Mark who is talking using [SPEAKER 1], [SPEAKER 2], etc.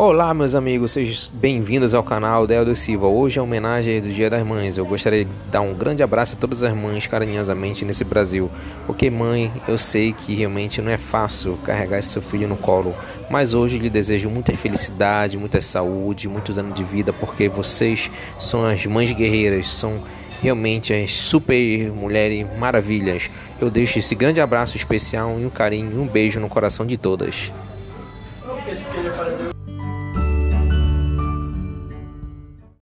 [SPEAKER 1] Olá, meus amigos, sejam bem-vindos ao canal Deldo Silva. Hoje é homenagem do Dia das Mães. Eu gostaria de dar um grande abraço a todas as mães carinhosamente nesse Brasil, porque mãe, eu sei que realmente não é fácil carregar seu filho no colo, mas hoje lhe desejo muita felicidade, muita saúde, muitos anos de vida, porque vocês são as mães guerreiras, são realmente as super mulheres maravilhas. Eu deixo esse grande abraço especial e um carinho, um beijo no coração de todas.